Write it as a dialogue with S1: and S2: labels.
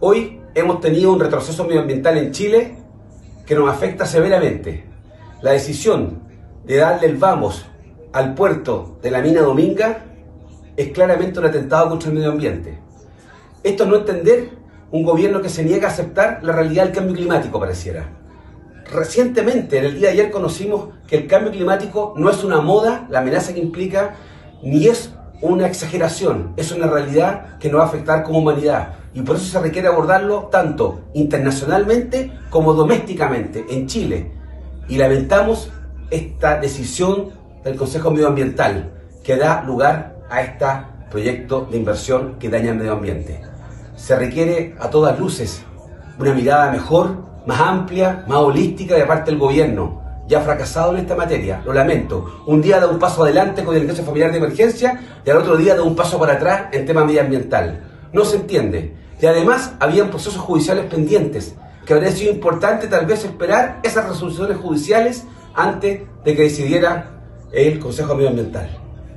S1: Hoy hemos tenido un retroceso medioambiental en Chile que nos afecta severamente. La decisión de darle el vamos al puerto de la mina Dominga es claramente un atentado contra el medio ambiente. Esto es no entender un gobierno que se niega a aceptar la realidad del cambio climático, pareciera. Recientemente, en el día de ayer, conocimos que el cambio climático no es una moda, la amenaza que implica, ni es una exageración, es una realidad que nos va a afectar como humanidad. Y por eso se requiere abordarlo tanto internacionalmente como domésticamente en Chile. Y lamentamos esta decisión del Consejo Medioambiental que da lugar a este proyecto de inversión que daña el medio ambiente. Se requiere a todas luces una mirada mejor, más amplia, más holística de parte del gobierno ya fracasado en esta materia, lo lamento. Un día da un paso adelante con el ingreso familiar de emergencia y al otro día da un paso para atrás en tema medioambiental. No se entiende. Y además habían procesos judiciales pendientes, que habría sido importante tal vez esperar esas resoluciones judiciales antes de que decidiera el Consejo Medioambiental.